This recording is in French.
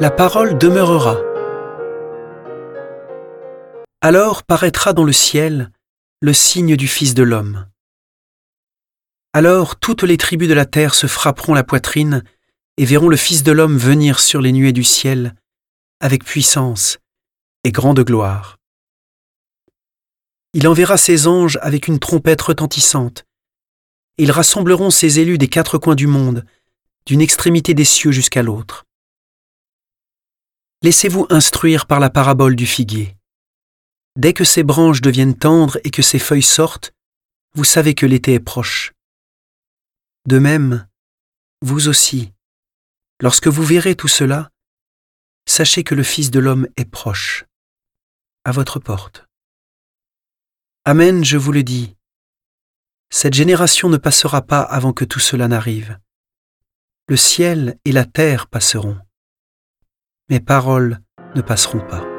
La parole demeurera. Alors paraîtra dans le ciel le signe du Fils de l'homme. Alors toutes les tribus de la terre se frapperont la poitrine et verront le Fils de l'homme venir sur les nuées du ciel avec puissance et grande gloire. Il enverra ses anges avec une trompette retentissante. Ils rassembleront ses élus des quatre coins du monde, d'une extrémité des cieux jusqu'à l'autre. Laissez-vous instruire par la parabole du figuier. Dès que ses branches deviennent tendres et que ses feuilles sortent, vous savez que l'été est proche. De même, vous aussi, lorsque vous verrez tout cela, sachez que le Fils de l'homme est proche, à votre porte. Amen, je vous le dis. Cette génération ne passera pas avant que tout cela n'arrive. Le ciel et la terre passeront. Mes paroles ne passeront pas.